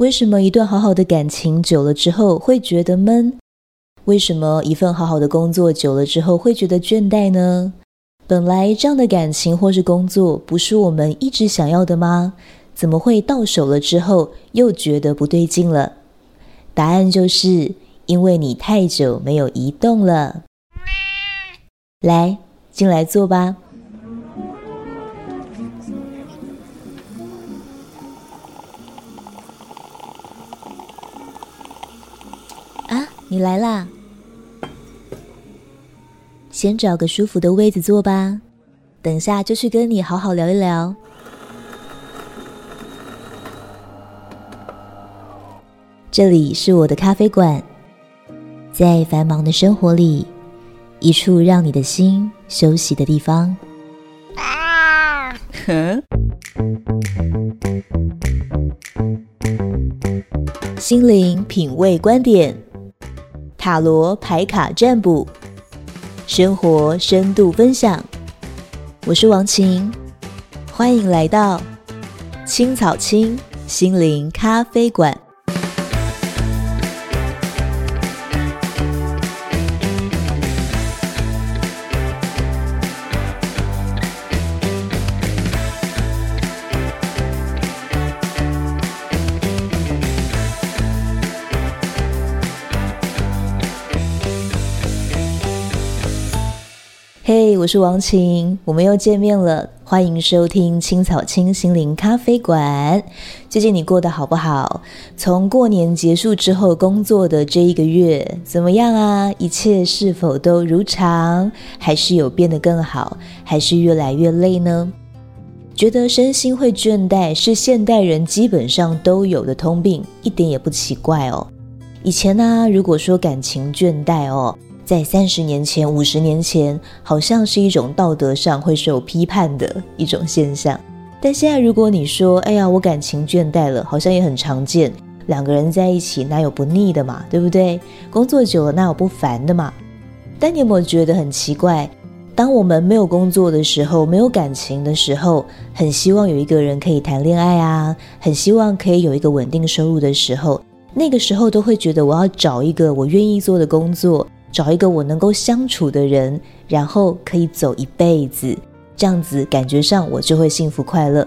为什么一段好好的感情久了之后会觉得闷？为什么一份好好的工作久了之后会觉得倦怠呢？本来这样的感情或是工作不是我们一直想要的吗？怎么会到手了之后又觉得不对劲了？答案就是因为你太久没有移动了。来，进来坐吧。你来啦！先找个舒服的位子坐吧，等下就去跟你好好聊一聊。这里是我的咖啡馆，在繁忙的生活里，一处让你的心休息的地方。啊！哼。心灵品味观点，塔罗牌卡占卜，生活深度分享。我是王晴，欢迎来到青草青心灵咖啡馆。我是王晴，我们又见面了，欢迎收听青草青心灵咖啡馆。最近你过得好不好？从过年结束之后工作的这一个月怎么样啊？一切是否都如常，还是有变得更好，还是越来越累呢？觉得身心会倦怠是现代人基本上都有的通病，一点也不奇怪哦。以前呢、啊，如果说感情倦怠哦。在三十年前、五十年前，好像是一种道德上会受批判的一种现象。但现在，如果你说：“哎呀，我感情倦怠了”，好像也很常见。两个人在一起，哪有不腻的嘛？对不对？工作久了，哪有不烦的嘛？但你有没有觉得很奇怪？当我们没有工作的时候，没有感情的时候，很希望有一个人可以谈恋爱啊，很希望可以有一个稳定收入的时候，那个时候都会觉得我要找一个我愿意做的工作。找一个我能够相处的人，然后可以走一辈子，这样子感觉上我就会幸福快乐。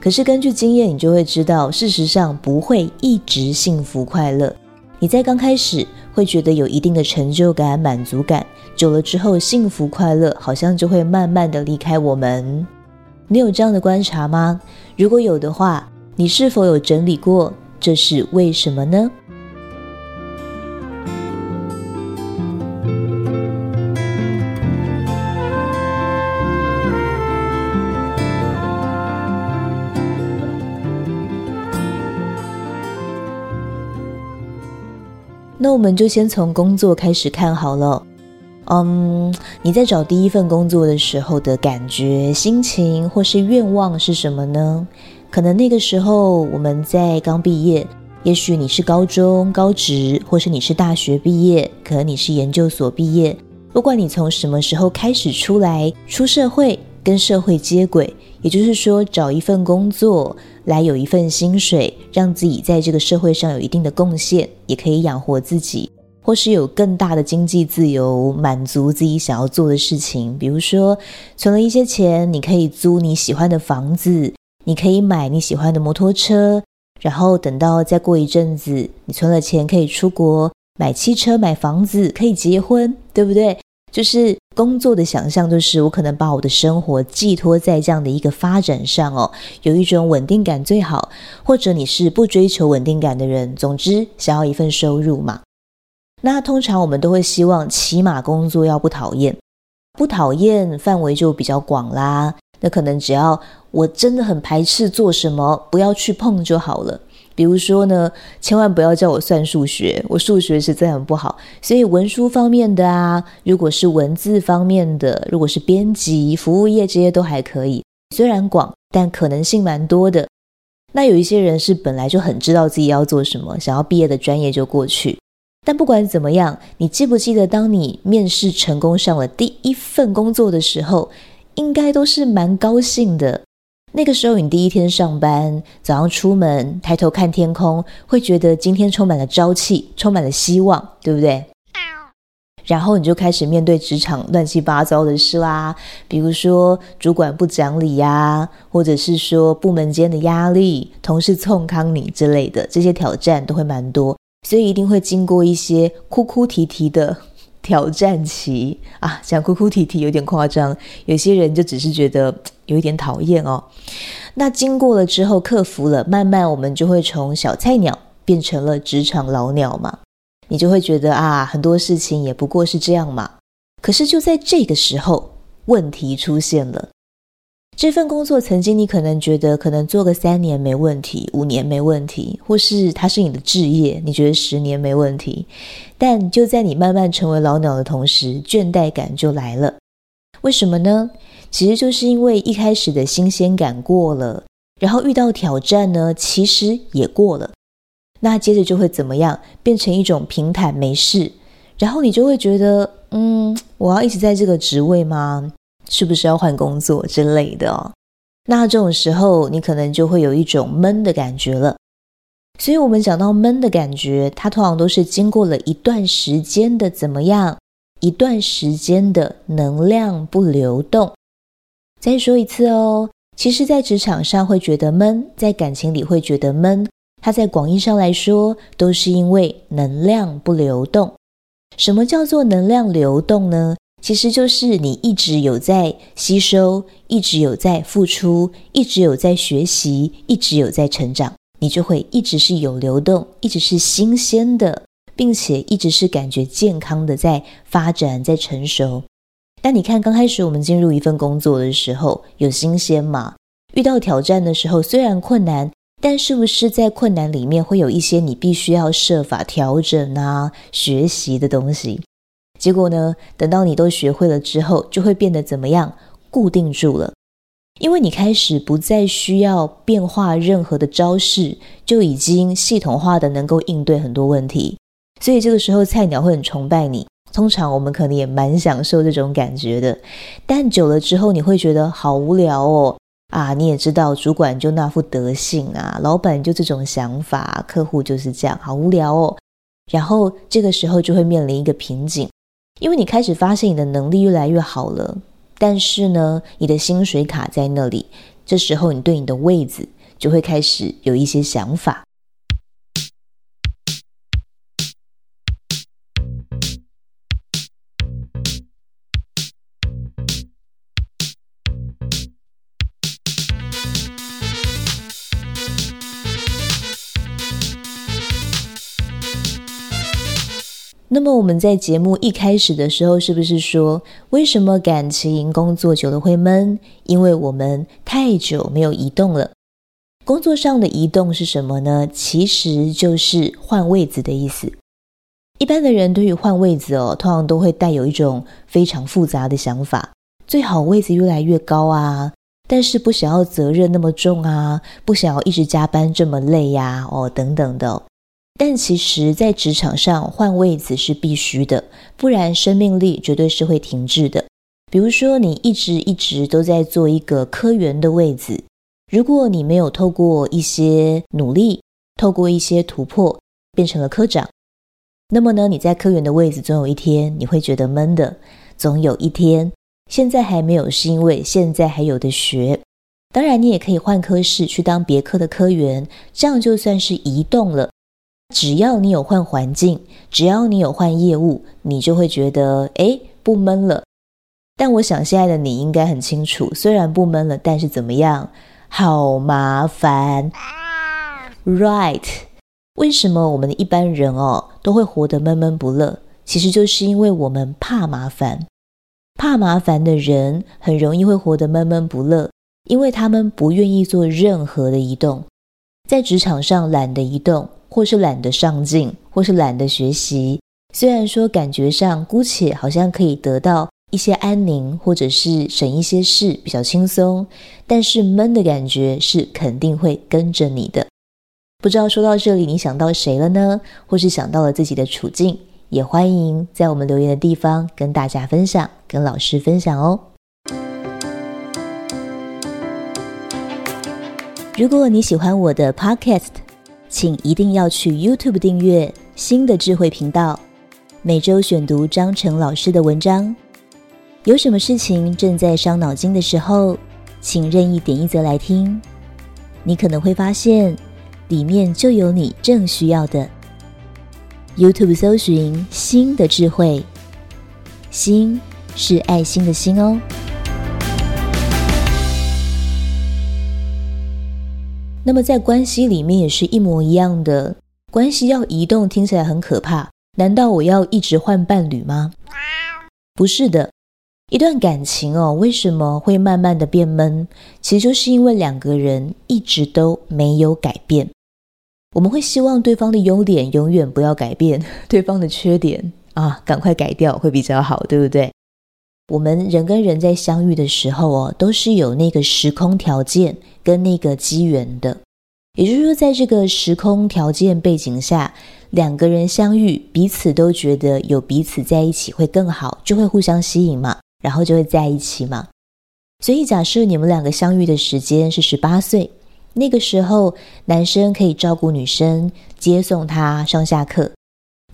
可是根据经验，你就会知道，事实上不会一直幸福快乐。你在刚开始会觉得有一定的成就感、满足感，久了之后，幸福快乐好像就会慢慢的离开我们。你有这样的观察吗？如果有的话，你是否有整理过这是为什么呢？我们就先从工作开始看好了。嗯，你在找第一份工作的时候的感觉、心情或是愿望是什么呢？可能那个时候我们在刚毕业，也许你是高中、高职，或是你是大学毕业，可能你是研究所毕业。不管你从什么时候开始出来，出社会，跟社会接轨，也就是说找一份工作。来有一份薪水，让自己在这个社会上有一定的贡献，也可以养活自己，或是有更大的经济自由，满足自己想要做的事情。比如说，存了一些钱，你可以租你喜欢的房子，你可以买你喜欢的摩托车，然后等到再过一阵子，你存了钱可以出国买汽车、买房子，可以结婚，对不对？就是工作的想象，就是我可能把我的生活寄托在这样的一个发展上哦，有一种稳定感最好。或者你是不追求稳定感的人，总之想要一份收入嘛。那通常我们都会希望，起码工作要不讨厌，不讨厌范围就比较广啦。那可能只要我真的很排斥做什么，不要去碰就好了。比如说呢，千万不要叫我算数学，我数学实在很不好。所以文书方面的啊，如果是文字方面的，如果是编辑、服务业这些都还可以。虽然广，但可能性蛮多的。那有一些人是本来就很知道自己要做什么，想要毕业的专业就过去。但不管怎么样，你记不记得，当你面试成功上了第一份工作的时候，应该都是蛮高兴的。那个时候你第一天上班，早上出门抬头看天空，会觉得今天充满了朝气，充满了希望，对不对？然后你就开始面对职场乱七八糟的事啦，比如说主管不讲理呀，或者是说部门间的压力、同事冲康你之类的，这些挑战都会蛮多，所以一定会经过一些哭哭啼啼的挑战期啊。想哭哭啼啼有点夸张，有些人就只是觉得有一点讨厌哦。那经过了之后，克服了，慢慢我们就会从小菜鸟变成了职场老鸟嘛。你就会觉得啊，很多事情也不过是这样嘛。可是就在这个时候，问题出现了。这份工作曾经你可能觉得可能做个三年没问题，五年没问题，或是它是你的志业，你觉得十年没问题。但就在你慢慢成为老鸟的同时，倦怠感就来了。为什么呢？其实就是因为一开始的新鲜感过了，然后遇到挑战呢，其实也过了。那接着就会怎么样？变成一种平坦没事，然后你就会觉得，嗯，我要一直在这个职位吗？是不是要换工作之类的哦？那这种时候，你可能就会有一种闷的感觉了。所以，我们讲到闷的感觉，它通常都是经过了一段时间的怎么样？一段时间的能量不流动。再说一次哦，其实，在职场上会觉得闷，在感情里会觉得闷。它在广义上来说，都是因为能量不流动。什么叫做能量流动呢？其实就是你一直有在吸收，一直有在付出，一直有在学习，一直有在成长，你就会一直是有流动，一直是新鲜的，并且一直是感觉健康的在发展，在成熟。但你看，刚开始我们进入一份工作的时候，有新鲜嘛？遇到挑战的时候，虽然困难。但是不是在困难里面会有一些你必须要设法调整啊、学习的东西？结果呢，等到你都学会了之后，就会变得怎么样？固定住了，因为你开始不再需要变化任何的招式，就已经系统化的能够应对很多问题。所以这个时候菜鸟会很崇拜你。通常我们可能也蛮享受这种感觉的，但久了之后你会觉得好无聊哦。啊，你也知道，主管就那副德性啊，老板就这种想法，客户就是这样，好无聊哦。然后这个时候就会面临一个瓶颈，因为你开始发现你的能力越来越好了，但是呢，你的薪水卡在那里，这时候你对你的位子就会开始有一些想法。那么我们在节目一开始的时候，是不是说，为什么感情工作久了会闷？因为我们太久没有移动了。工作上的移动是什么呢？其实就是换位子的意思。一般的人对于换位子哦，通常都会带有一种非常复杂的想法。最好位子越来越高啊，但是不想要责任那么重啊，不想要一直加班这么累呀，哦，等等的。但其实，在职场上换位子是必须的，不然生命力绝对是会停滞的。比如说，你一直一直都在做一个科员的位子，如果你没有透过一些努力，透过一些突破，变成了科长，那么呢，你在科员的位子总有一天你会觉得闷的。总有一天，现在还没有，是因为现在还有的学。当然，你也可以换科室去当别科的科员，这样就算是移动了。只要你有换环境，只要你有换业务，你就会觉得诶，不闷了。但我想现在的你应该很清楚，虽然不闷了，但是怎么样？好麻烦，right？为什么我们的一般人哦都会活得闷闷不乐？其实就是因为我们怕麻烦，怕麻烦的人很容易会活得闷闷不乐，因为他们不愿意做任何的移动，在职场上懒得移动。或是懒得上进，或是懒得学习。虽然说感觉上姑且好像可以得到一些安宁，或者是省一些事，比较轻松，但是闷的感觉是肯定会跟着你的。不知道说到这里，你想到谁了呢？或是想到了自己的处境？也欢迎在我们留言的地方跟大家分享，跟老师分享哦。如果你喜欢我的 Podcast，请一定要去 YouTube 订阅新的智慧频道，每周选读张成老师的文章。有什么事情正在伤脑筋的时候，请任意点一则来听，你可能会发现里面就有你正需要的。YouTube 搜寻心的智慧，心是爱心的心哦。那么在关系里面也是一模一样的，关系要移动听起来很可怕，难道我要一直换伴侣吗？不是的，一段感情哦，为什么会慢慢的变闷？其实就是因为两个人一直都没有改变。我们会希望对方的优点永远不要改变，对方的缺点啊，赶快改掉会比较好，对不对？我们人跟人在相遇的时候哦，都是有那个时空条件跟那个机缘的。也就是说，在这个时空条件背景下，两个人相遇，彼此都觉得有彼此在一起会更好，就会互相吸引嘛，然后就会在一起嘛。所以，假设你们两个相遇的时间是十八岁，那个时候，男生可以照顾女生，接送她上下课。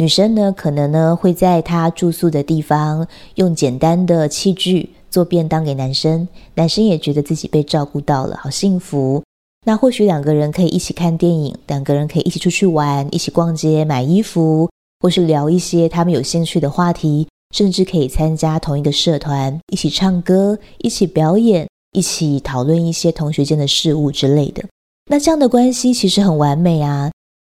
女生呢，可能呢会在她住宿的地方用简单的器具做便当给男生，男生也觉得自己被照顾到了，好幸福。那或许两个人可以一起看电影，两个人可以一起出去玩，一起逛街买衣服，或是聊一些他们有兴趣的话题，甚至可以参加同一个社团，一起唱歌，一起表演，一起讨论一些同学间的事物之类的。那这样的关系其实很完美啊。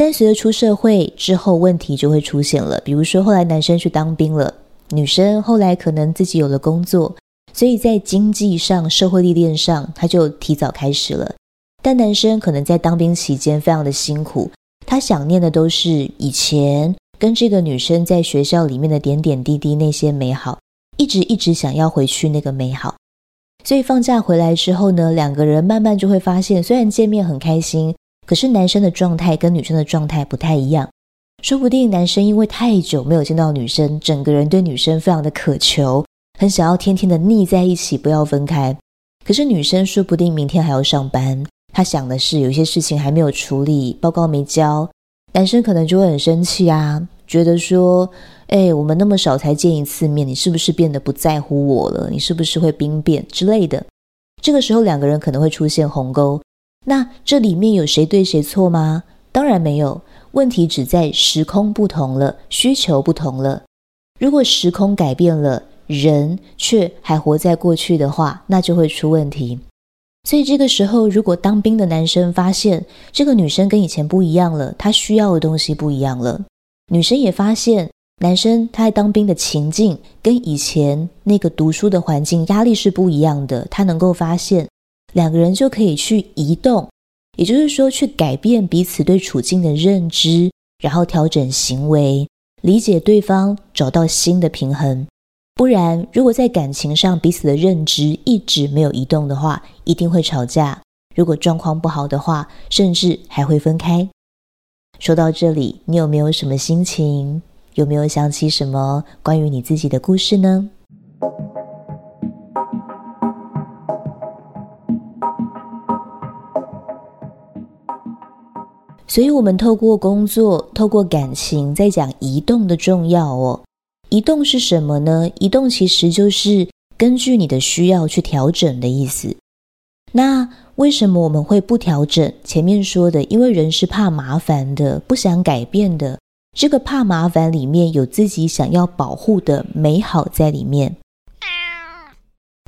但随着出社会之后，问题就会出现了。比如说，后来男生去当兵了，女生后来可能自己有了工作，所以在经济上、社会历练上，他就提早开始了。但男生可能在当兵期间非常的辛苦，他想念的都是以前跟这个女生在学校里面的点点滴滴那些美好，一直一直想要回去那个美好。所以放假回来之后呢，两个人慢慢就会发现，虽然见面很开心。可是男生的状态跟女生的状态不太一样，说不定男生因为太久没有见到女生，整个人对女生非常的渴求，很想要天天的腻在一起，不要分开。可是女生说不定明天还要上班，她想的是有些事情还没有处理，报告没交，男生可能就会很生气啊，觉得说，哎，我们那么少才见一次面，你是不是变得不在乎我了？你是不是会兵变之类的？这个时候两个人可能会出现鸿沟。那这里面有谁对谁错吗？当然没有，问题只在时空不同了，需求不同了。如果时空改变了，人却还活在过去的话，那就会出问题。所以这个时候，如果当兵的男生发现这个女生跟以前不一样了，他需要的东西不一样了；女生也发现男生他在当兵的情境跟以前那个读书的环境压力是不一样的，他能够发现。两个人就可以去移动，也就是说，去改变彼此对处境的认知，然后调整行为，理解对方，找到新的平衡。不然，如果在感情上彼此的认知一直没有移动的话，一定会吵架。如果状况不好的话，甚至还会分开。说到这里，你有没有什么心情？有没有想起什么关于你自己的故事呢？所以，我们透过工作，透过感情，在讲移动的重要哦。移动是什么呢？移动其实就是根据你的需要去调整的意思。那为什么我们会不调整？前面说的，因为人是怕麻烦的，不想改变的。这个怕麻烦里面有自己想要保护的美好在里面。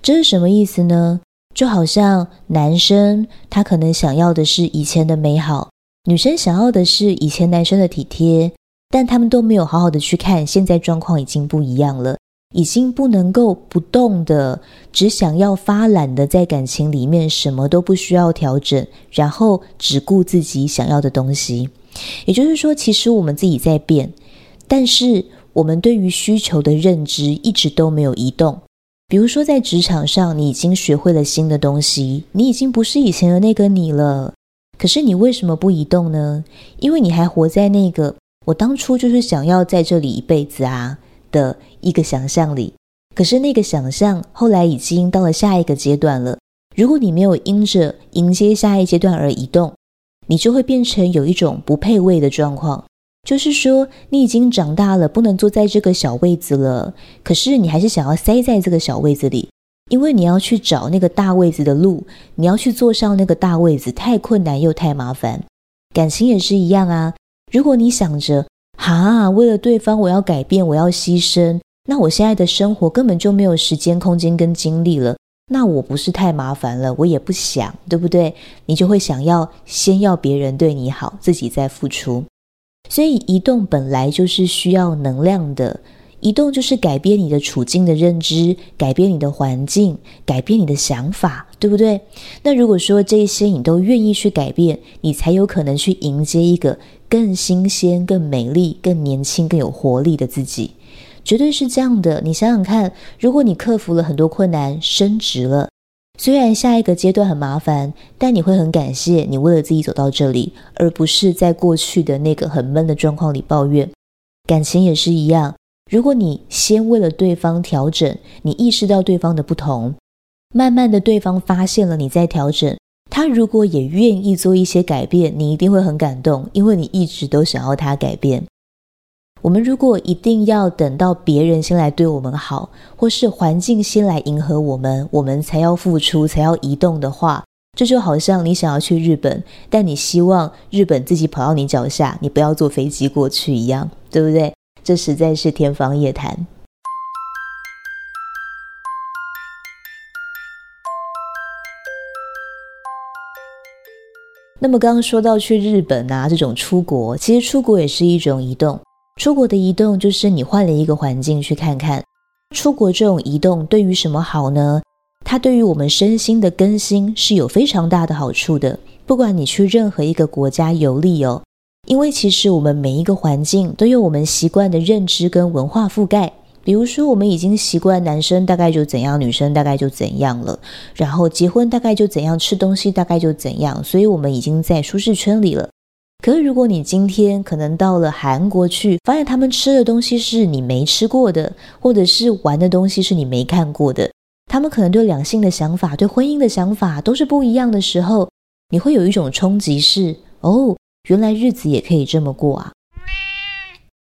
这是什么意思呢？就好像男生他可能想要的是以前的美好。女生想要的是以前男生的体贴，但他们都没有好好的去看，现在状况已经不一样了，已经不能够不动的，只想要发懒的在感情里面什么都不需要调整，然后只顾自己想要的东西。也就是说，其实我们自己在变，但是我们对于需求的认知一直都没有移动。比如说在职场上，你已经学会了新的东西，你已经不是以前的那个你了。可是你为什么不移动呢？因为你还活在那个我当初就是想要在这里一辈子啊的一个想象里。可是那个想象后来已经到了下一个阶段了，如果你没有因着迎接下一阶段而移动，你就会变成有一种不配位的状况。就是说，你已经长大了，不能坐在这个小位子了，可是你还是想要塞在这个小位子里，因为你要去找那个大位子的路，你要去坐上那个大位子，太困难又太麻烦。感情也是一样啊，如果你想着，哈，为了对方我要改变，我要牺牲，那我现在的生活根本就没有时间、空间跟精力了。那我不是太麻烦了，我也不想，对不对？你就会想要先要别人对你好，自己再付出。所以移动本来就是需要能量的，移动就是改变你的处境的认知，改变你的环境，改变你的想法，对不对？那如果说这些你都愿意去改变，你才有可能去迎接一个更新鲜、更美丽、更年轻、更有活力的自己。绝对是这样的，你想想看，如果你克服了很多困难，升职了，虽然下一个阶段很麻烦，但你会很感谢你为了自己走到这里，而不是在过去的那个很闷的状况里抱怨。感情也是一样，如果你先为了对方调整，你意识到对方的不同，慢慢的对方发现了你在调整，他如果也愿意做一些改变，你一定会很感动，因为你一直都想要他改变。我们如果一定要等到别人先来对我们好，或是环境先来迎合我们，我们才要付出，才要移动的话，这就好像你想要去日本，但你希望日本自己跑到你脚下，你不要坐飞机过去一样，对不对？这实在是天方夜谭。那么刚刚说到去日本啊，这种出国，其实出国也是一种移动。出国的移动就是你换了一个环境去看看。出国这种移动对于什么好呢？它对于我们身心的更新是有非常大的好处的。不管你去任何一个国家游历哦，因为其实我们每一个环境都有我们习惯的认知跟文化覆盖。比如说，我们已经习惯男生大概就怎样，女生大概就怎样了，然后结婚大概就怎样，吃东西大概就怎样，所以我们已经在舒适圈里了。可是，如果你今天可能到了韩国去，发现他们吃的东西是你没吃过的，或者是玩的东西是你没看过的，他们可能对两性的想法、对婚姻的想法都是不一样的时候，你会有一种冲击是：哦，原来日子也可以这么过啊！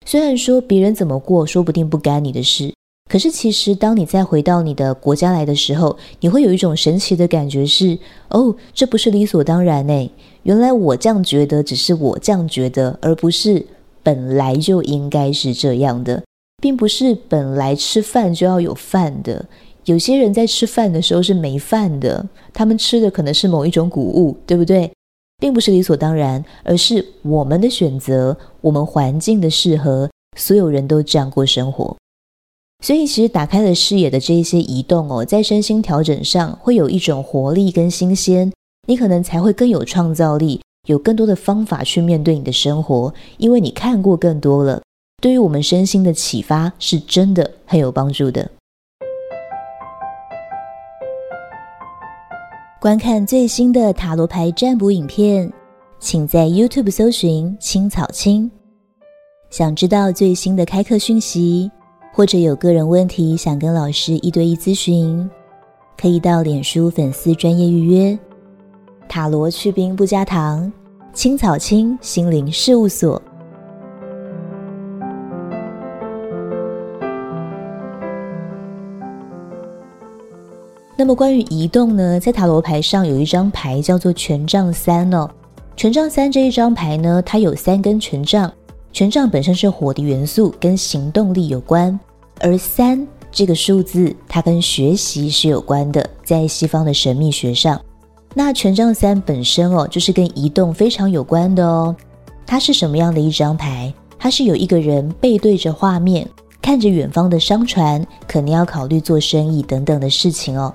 虽然说别人怎么过，说不定不干你的事。可是，其实当你再回到你的国家来的时候，你会有一种神奇的感觉是：哦，这不是理所当然诶。原来我这样觉得，只是我这样觉得，而不是本来就应该是这样的，并不是本来吃饭就要有饭的。有些人在吃饭的时候是没饭的，他们吃的可能是某一种谷物，对不对？并不是理所当然，而是我们的选择，我们环境的适合，所有人都这样过生活。所以，其实打开了视野的这一些移动哦，在身心调整上会有一种活力跟新鲜，你可能才会更有创造力，有更多的方法去面对你的生活，因为你看过更多了。对于我们身心的启发，是真的很有帮助的。观看最新的塔罗牌占卜影片，请在 YouTube 搜寻“青草青”。想知道最新的开课讯息，或者有个人问题想跟老师一对一咨询，可以到脸书粉丝专业预约。塔罗去冰不加糖，青草青心灵事务所。么关于移动呢，在塔罗牌上有一张牌叫做权杖三哦。权杖三这一张牌呢，它有三根权杖。权杖本身是火的元素，跟行动力有关，而三这个数字，它跟学习是有关的，在西方的神秘学上，那权杖三本身哦，就是跟移动非常有关的哦。它是什么样的一张牌？它是有一个人背对着画面，看着远方的商船，可能要考虑做生意等等的事情哦。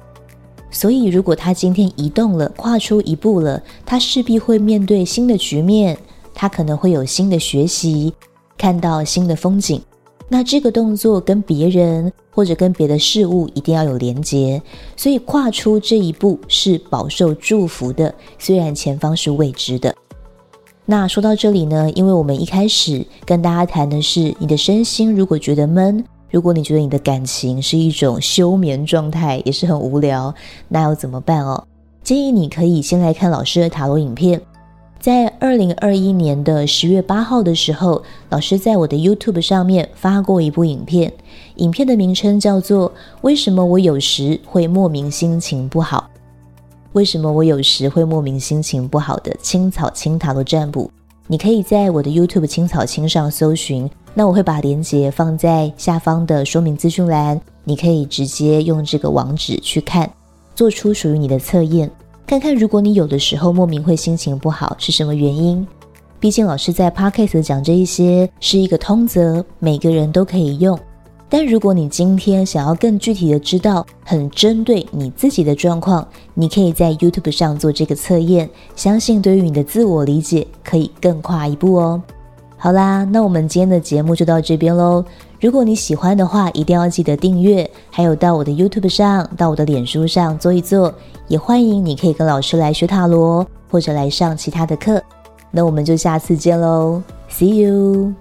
所以，如果他今天移动了，跨出一步了，他势必会面对新的局面。他可能会有新的学习，看到新的风景。那这个动作跟别人或者跟别的事物一定要有连接，所以跨出这一步是饱受祝福的，虽然前方是未知的。那说到这里呢，因为我们一开始跟大家谈的是你的身心，如果觉得闷，如果你觉得你的感情是一种休眠状态，也是很无聊，那要怎么办哦？建议你可以先来看老师的塔罗影片。在二零二一年的十月八号的时候，老师在我的 YouTube 上面发过一部影片，影片的名称叫做《为什么我有时会莫名心情不好》。为什么我有时会莫名心情不好的青草青塔罗占卜？你可以在我的 YouTube 青草青上搜寻，那我会把链接放在下方的说明资讯栏，你可以直接用这个网址去看，做出属于你的测验。看看，如果你有的时候莫名会心情不好，是什么原因？毕竟老师在 Podcast 讲这一些是一个通则，每个人都可以用。但如果你今天想要更具体的知道，很针对你自己的状况，你可以在 YouTube 上做这个测验，相信对于你的自我理解可以更跨一步哦。好啦，那我们今天的节目就到这边喽。如果你喜欢的话，一定要记得订阅，还有到我的 YouTube 上，到我的脸书上做一做。也欢迎你可以跟老师来学塔罗，或者来上其他的课。那我们就下次见喽，See you。